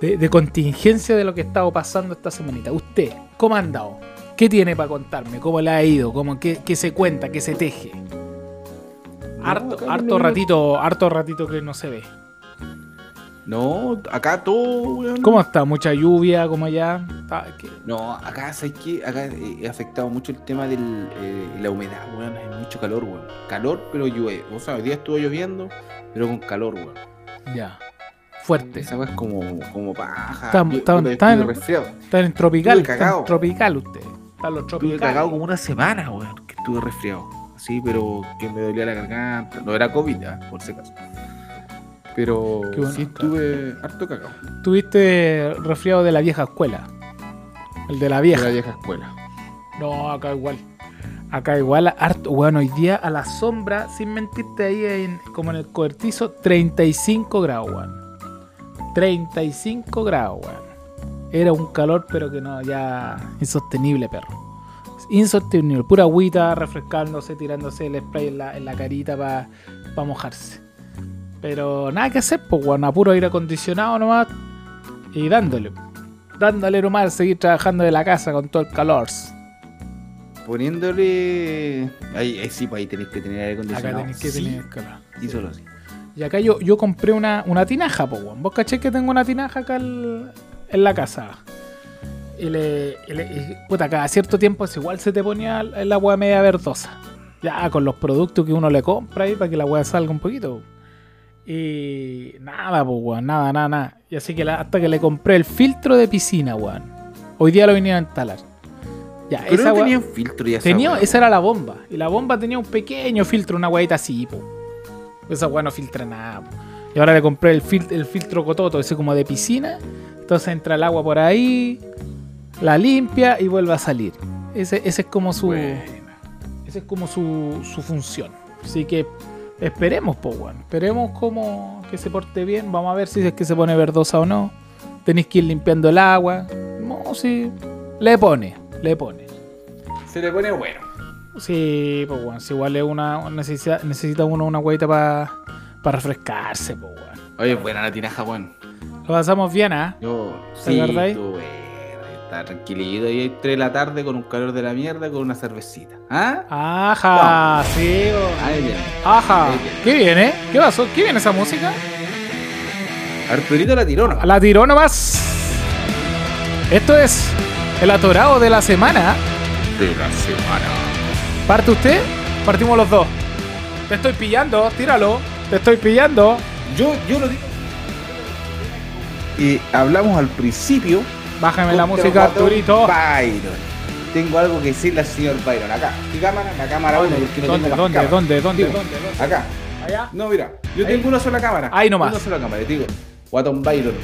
de, de contingencia de lo que ha estado pasando esta semanita. Usted, ¿cómo ha andado? ¿Qué tiene para contarme? ¿Cómo le ha ido? ¿Cómo, qué, qué se cuenta? ¿Qué se teje? Harto, ratito, harto ratito que no se ve. No, acá todo, weón. ¿Cómo está? ¿Mucha lluvia? ¿Cómo allá? ¿qué? No, acá, ¿sabes qué? Acá eh, he afectado mucho el tema de la humedad, weón. Hay mucho calor, weón. Calor, pero llueve. O sea, hoy día estuvo lloviendo, pero con calor, weón. Ya. Fuerte. Esa es como, como paja. Está- Yo- está- puta, está estuve en- tropical, Estuve está en cagao. tropical usted. Está en los Estuve tropicales. cagado como una semana, weón, que estuve resfriado. Sí, pero que me dolía la garganta. No era COVID, por si acaso. Pero bueno, sí estuve harto cagado. Tuviste resfriado de la vieja escuela. El de la De vieja. la vieja escuela. No, acá igual. Acá igual, harto. Bueno, hoy día a la sombra, sin mentirte ahí, en, como en el cobertizo, 35 grados, weón. 35 grados, weón. Era un calor, pero que no, ya insostenible, perro. Insostenible. Pura agüita, refrescándose, tirándose el spray en la, en la carita para mojarse. Pero nada que hacer, pues, weón. A puro aire acondicionado nomás. Y dándole. Dándole nomás, seguir trabajando de la casa con todo el calor. Poniéndole. Ahí, ahí sí, pues ahí tenés que tener aire Acá acondicionado. tenéis que Sí, tener calor. Y solo así. Y acá yo, yo compré una, una tinaja, po, weón. Vos caché que tengo una tinaja acá el- en la casa. Y le, y le- y, puta, cada cierto tiempo es igual se te ponía el agua media verdosa. Ya con los productos que uno le compra ahí para que la weá salga un poquito. Y nada, pues, weón, nada, nada, nada. Y así que la- hasta que le compré el filtro de piscina, weón. Hoy día lo vinieron a instalar. Ya, Pero esa no weá- tenían filtro ya Tenía, esa era la bomba. Y la bomba tenía un pequeño filtro, una guayita así, po. Esa weá no filtra nada, po. Y ahora le compré el, fil- el filtro cototo, ese como de piscina. Entonces entra el agua por ahí, la limpia y vuelve a salir. Ese, ese es como su. Ese es como su, su función. Así que esperemos, po, weón. Esperemos como que se porte bien. Vamos a ver si es que se pone verdosa o no. Tenéis que ir limpiando el agua. No, sí. Le pone, le pone. Se le pone bueno. Sí, pues bueno, si igual es una necesita, necesita uno una hueita para refrescarse, pues bueno. Oye, buena la tinaja, weón. Lo pasamos bien, ¿ah? Yo, ¿Te sí, tú, bueno. Está tranquilito ahí 3 de la tarde con un calor de la mierda con una cervecita. ¿Ah? Ajá, sí, bo. Ahí bien. ajá. Ahí bien. ¿Qué viene? ¿Qué pasó? ¿Qué viene esa música? Arturito la tiró, ¿no? La tiró nomás. Esto es el atorado de la semana. De la semana. ¿Parte usted? Partimos los dos. Te estoy pillando, tíralo. Te estoy pillando. Yo, yo lo digo. Y hablamos al principio. Bájame la música, Arturito. Byron. Tengo algo que decirle al señor Byron. Acá. ¿Qué cámara? La cámara 1 porque no ¿Dónde, tengo dónde, dónde, dónde, Digo, dónde, dónde? Acá. Allá. No, mira. Yo Ahí. tengo una sola cámara. Ahí nomás. Una sola cámara. Te digo. Guatón Byron.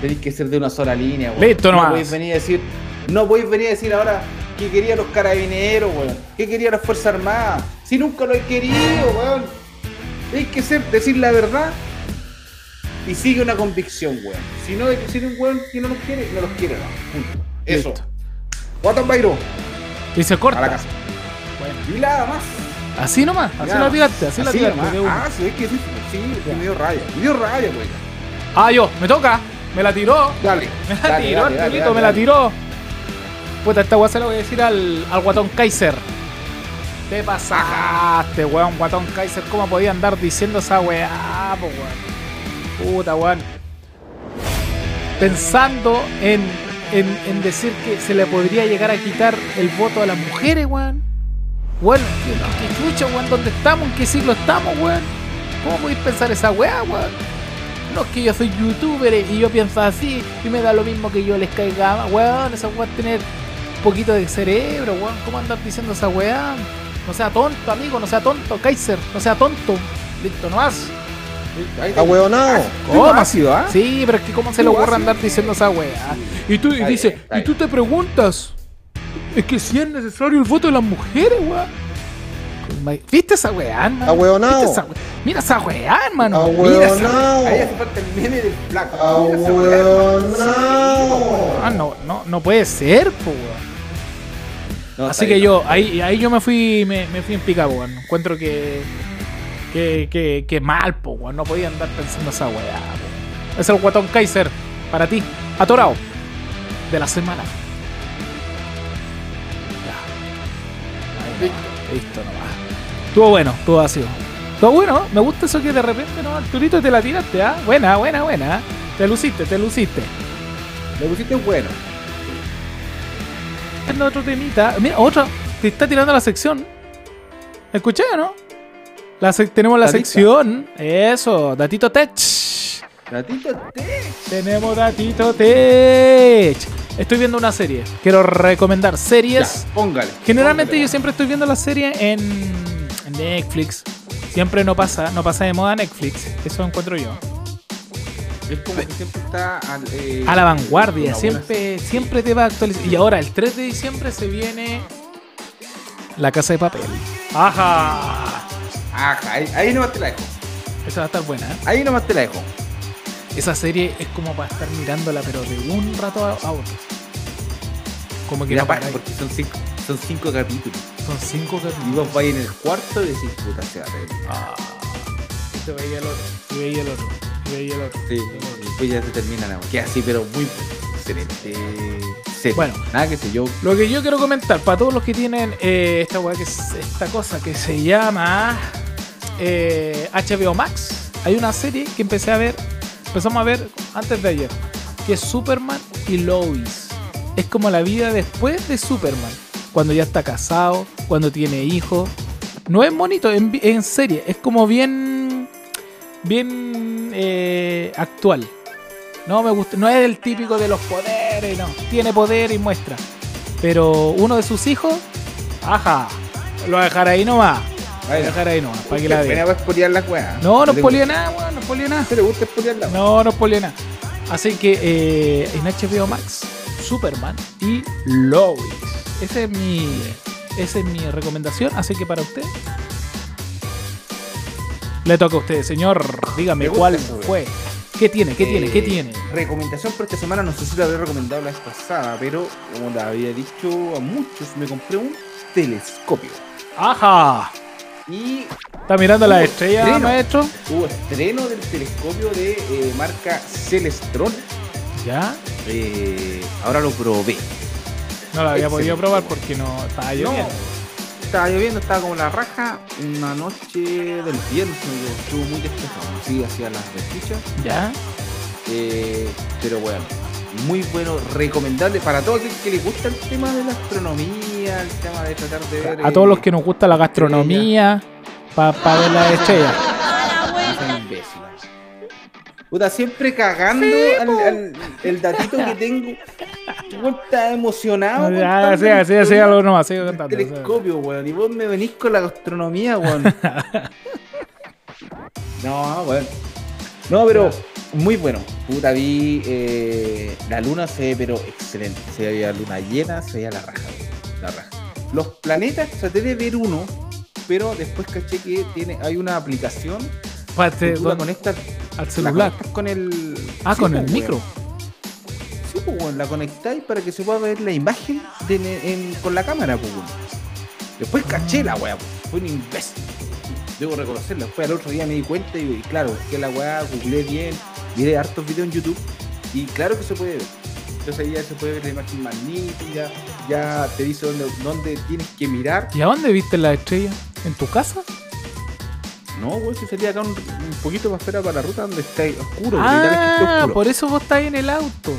Tenéis que ser de una sola línea. Listo no nomás. podéis venir a decir. No podéis venir a decir ahora que quería los carabineros, weón. Que quería las Fuerzas Armadas. Si nunca lo he querido, weón. Hay que ser, decir la verdad. Y sigue una convicción, weón. Si no, si eres un weón que no los quiere, no los quiere, no. Punto. Eso. Guatón Byron. Y se A la corta. casa. Y nada más. Así nomás, así la tiraste, así, la tiraste. de. Ah, sí, es que sí. Sí, que me dio raya. Me dio raya, weón. Ah, yo, me toca. Me la tiró. Dale. Me la dale, tiró, dale, dale, me la tiró. Puta, esta weá se la voy a decir al, al guatón Kaiser. Te pasaste, weón, guatón Kaiser. ¿Cómo podía andar diciendo esa weá, po, weón? Puta, weón. Pensando en, en, decir que se le podría llegar a quitar el voto a las mujeres, weón. Weón, ¿qué, qué chucha, weón? ¿Dónde estamos? ¿En qué siglo estamos, weón? ¿Cómo podéis pensar esa weá, weón? No es que yo soy youtuber y yo pienso así y me da lo mismo que yo les caiga. Weón, esa es tener poquito de cerebro, weón. ¿Cómo andar diciendo esa weá? No sea tonto, amigo, no sea tonto, Kaiser, no sea tonto. Listo, no más. Ahí Está hueonado. ¿Cómo? ácido, ¿ah? Sí, pero es que cómo se le ocurre andar diciendo esa weá. Y tú y dice, y tú te preguntas, es que si es necesario el voto de las mujeres, weón. ¿Viste esa weá, hermano? Ahueonao. ¿Viste esa weá? Mira esa weá, hermano. Ahueonao. Ahí hace falta el meme del flaco. Mira esa weá, Ahueonao. Ah, no, no, no puede ser, po, weón. No, Así que bien, yo, no. ahí, ahí yo me fui, me, me fui en pica, weón. Encuentro que, que, que, que mal, po, weón. No podía andar pensando esa weá, po. Es el guatón Kaiser, para ti, atorado, de la semana. Ya. Ahí nomás, listo nomás. Estuvo bueno, estuvo ácido. Estuvo bueno, me gusta eso que de repente, ¿no? Arturito te la tiraste, ¿ah? Buena, buena, buena. Te luciste, te luciste. Le pusiste bueno. Otro temita. Mira, otra. Te está tirando la sección. ¿Escuché no? La tenemos la Datita. sección. Eso, Datito Tech. Ratito te. Tenemos Datito Tech. Estoy viendo una serie. Quiero recomendar series. Ya, póngale. Generalmente Póngale. yo siempre estoy viendo la serie en, en Netflix. Siempre no pasa, no pasa de moda Netflix. Eso encuentro yo. Es como que siempre está al, eh, A la vanguardia, siempre, siempre te va a actualizar. Y ahora, el 3 de diciembre se viene La Casa de Papel. ¡Ajá! Ajá, ahí, ahí nomás te la dejo. Esa va a estar buena, ¿eh? Ahí nomás te la dejo. Esa serie es como para estar mirándola, pero de un rato a, a otro. Como que Mira, no paráis. porque son cinco, son cinco capítulos. Son cinco Y capítulos. vos vais en el cuarto y decís, puta, se va a. Ah. Y se veía el otro, y veía el otro, y veía el otro. Sí, y después ya se termina la Que así, pero muy excelente. Bueno. nada que sé yo. Lo que yo quiero comentar, para todos los que tienen eh, esta weá que es esta cosa que se llama eh, HBO Max, hay una serie que empecé a ver, empezamos a ver antes de ayer, que es Superman y Lois. Es como la vida después de Superman, cuando ya está casado, cuando tiene hijos. No es bonito, en, en serie, es como bien, bien eh, actual. No me gusta, no es el típico de los poderes, no. Tiene poder y muestra. Pero uno de sus hijos, ajá, lo voy a dejar ahí nomás. Lo voy a dejar ahí nomás, para que la espolear las weas. No, no polía nada, weón, no polía nada. ¿Te gusta espolear las No, no polía nada. Así que eh, en HBO Max, Superman y Lois. Esa es mi, esa es mi recomendación. Así que para usted, le toca a usted, señor. Dígame cuál fue. ¿Qué tiene? ¿Qué tiene? ¿Qué Eh, tiene? Recomendación por esta semana, no sé si la había recomendado la vez pasada, pero como la había dicho a muchos, me compré un telescopio. ¡Ajá! Y ¿Está mirando la estrella, estreno. maestro? hubo estreno del telescopio de eh, marca Celestron. ¿Ya? Eh, ahora lo probé. No la había Excelente. podido probar porque no estaba lloviendo. No, estaba lloviendo, estaba como la raja. Una noche del viernes, estuvo muy despejado. Así hacía las desfichas. ¿Ya? Eh, pero bueno, muy bueno, recomendable para todo aquel que le gusta el tema de la astronomía, el tema de tratar de ver. A todos los que nos gusta la gastronomía, para ver la estrella. No sean imbéciles. Puta, siempre cagando al, al- el datito que tengo. Estás emocionado. Ya, contando así, así, así, algo nomás, sigue del contando. telescopio, weón. Y vos me venís con la gastronomía, weón. no, weón. No, pero muy bueno. Puta, vi eh, la luna se ve, pero excelente. Se veía luna llena, se veía la raja, weón, La raja. Los planetas traté de ver uno, pero después caché que tiene, hay una aplicación Pate, que tú la conectas, al la celular. conectas con el. Ah, Sí, con el weón. micro. Pues, weón, la conectáis para que se pueda ver la imagen de- en- con la cámara, pues. Después caché la weá, pues, fue un imbécil. Debo reconocerlo. Después al otro día me di cuenta y, y claro, que la weá, googleé bien, miré hartos videos en YouTube y claro que se puede ver. Entonces ahí ya se puede ver la imagen más nítida, ya te dice dónde, dónde tienes que mirar. ¿Y a dónde viste la estrella? ¿En tu casa? No, weón, si salía acá un, un poquito más fuera para la ruta donde está oscuro. que está Ah, oscuro. por eso vos estáis en el auto.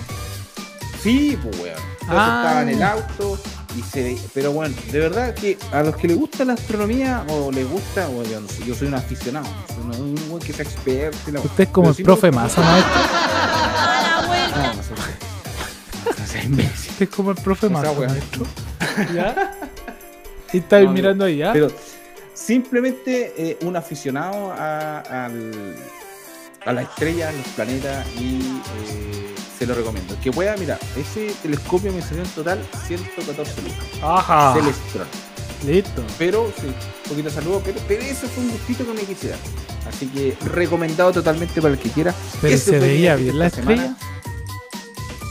Sí, pues weón. Entonces Ah. estaba en el auto y se ve- Pero bueno, de verdad que a los que les gusta la astronomía o les gusta, o yo, no sé, yo soy un aficionado, soy un, un weón que sea experto. y la- Usted es como el profe Massa, maestro. No, no soy. No seas imbécil. Usted es como el profe Massa, wea. maestro. ¿Ya? Y estáis No, mirando ahí, ¿ya? Pero simplemente eh, un aficionado a, al- a la estrella, a los planetas y eh, se lo recomiendo. Que pueda, mira, ese telescopio me salió en total 114 lucas. Ajá. Celestron. Listo. Pero sí, un poquito de saludo, pero, pero eso fue un gustito que me quisiera. Así que recomendado totalmente para el que quiera. Pero Ese se veía bien la semana. estrella.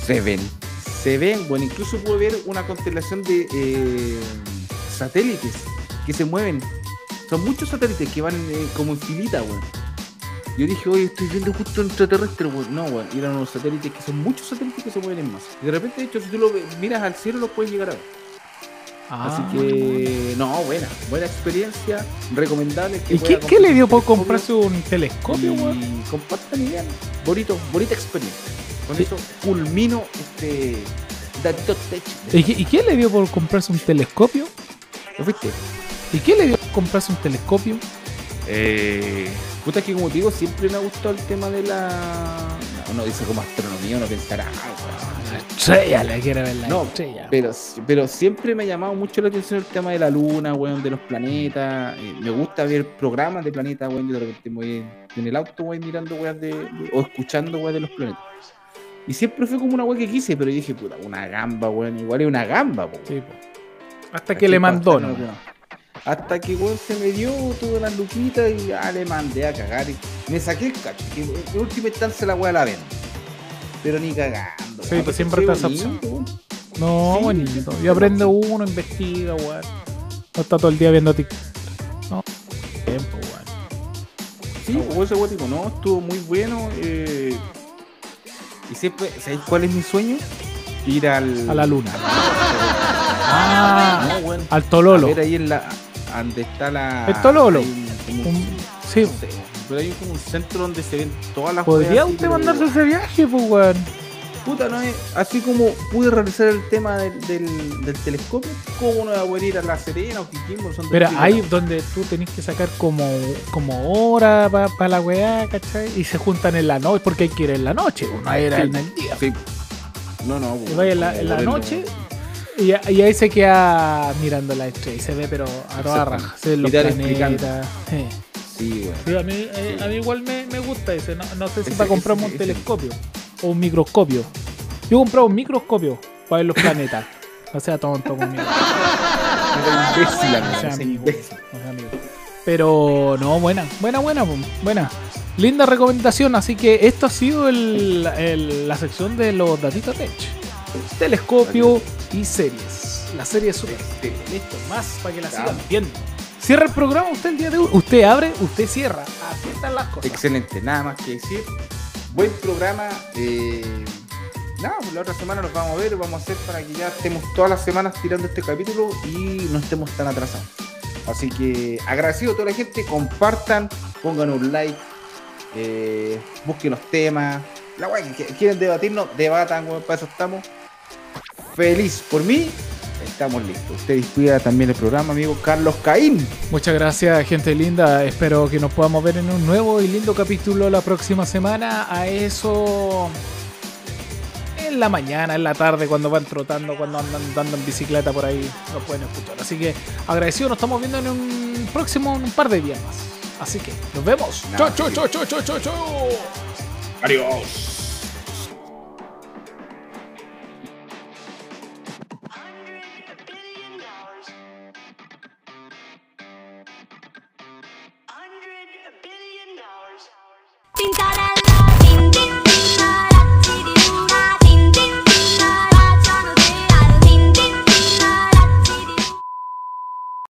Se ven. Se ven. Bueno, incluso pude ver una constelación de eh, satélites que se mueven. Son muchos satélites que van eh, como en filita, weón. Yo dije, oye, estoy viendo justo un extraterrestre, weón. No, weón. Eran unos satélites que son muchos satélites que se mueven en masa. Y de repente, de hecho, si tú lo miras al cielo, los puedes llegar a ver. Ah. Así que, no, buena, buena experiencia, recomendable. Que ¿Y qué, qué le dio por comprarse un telescopio, weón? Y compartan vean. Bonito, bonita experiencia. Con Sí. eso culmino este datito tech. ¿Y qué, y qué le dio por comprarse un telescopio? ¿Lo fuiste? ¿Y qué le dio por comprarse un telescopio? Eh, puta que como te digo, siempre me ha gustado el tema de la... uno dice como astronomía, uno pensará, ah, La estrella, le quiere ver la No, estrella. pero, pero siempre me ha llamado mucho la atención el tema de la luna, weón, de los planetas. eh, me gusta ver programas de planetas, weón. Yo de repente voy en el auto, weón, mirando weón de, o escuchando weón de los planetas. Y siempre fue como una weón que quise, pero dije, puta, una gamba, weón. Igual es una gamba, po, Sí, weón. po. Hasta que le mandó, ¿no? Hasta que weón se me dio todas las luquitas y ya le mandé a cagar. Y me saqué el cacho. Que en última instancia la weá la vendo. Pero ni cagando. Sí, weón, pues siempre porque está es esa opción. weón. No, Sí, bonito. sí, Y aprende sí. uno, investiga, weón. No está todo el día viendo TikTok. No. Tiempo, weón. Sí, o ese gótico, no, estuvo muy bueno. eh, y siempre, ¿sabéis cuál es mi sueño? Ir al. A la luna. Ah, No, bueno. al A Tololo. ver ahí en la. Donde está la. ¿El Tololo? sí, no sé, pero hay como un centro donde se ven todas las ¿podría weas así, usted mandarse ese viaje, pues, weón? Puta, no es. Así como pude realizar el tema del, del, del telescopio, ¿cómo no va a poder ir a La Serena o Quiquimbo? Son Pero ahí donde tú tenés que sacar como, como hora para la weá, ¿cachai? Y se juntan en la noche, porque hay que ir en la noche, hay que ir Sí. en el día. Sí. No, no. Y vaya en la, en la noche y, y ahí se queda mirando la estrella y se ve, pero a toda raja. Se ven los planetas. Sí. Sí, weón. Sí, a, mí, eh, a mí igual me, me gusta ese. No, no sé si Ese- para comprarme ese- un ese. telescopio o un microscopio. Yo he comprado un microscopio para ver los planetas. No sea tonto conmigo. Era imbécil, amigo, No sea amigo. No sea amigo. Pero no, buena, buena, buena, buena. Linda recomendación, así que esto ha sido el- el- la sección de los datitos tech. Telescopio y series. La serie es súper. Listo, más para que la sigan viendo. Cierra el programa usted el día de hoy. Usted abre, usted cierra. Así están las cosas. Excelente, nada más que decir. Buen programa. eh, nada, pues la otra semana nos vamos a ver, vamos a hacer para que ya estemos todas las semanas tirando este capítulo y no estemos tan atrasados. Así que agradecido a toda la gente, compartan, pongan un like, eh, busquen los temas. La guay, que quieren debatirnos, debatan, weón, para eso estamos. Feliz por mí, estamos listos. Usted descuida también el programa, amigo Carlos Caín. Muchas gracias, gente linda. Espero que nos podamos ver en un nuevo y lindo capítulo la próxima semana. A eso. En la mañana, en la tarde, cuando van trotando, cuando andan dando en bicicleta por ahí, nos pueden escuchar. Así que agradecido, nos estamos viendo en un próximo, en un par de días más. Así que nos vemos. Chau, chau, chau, chau, chau, chau. Adiós.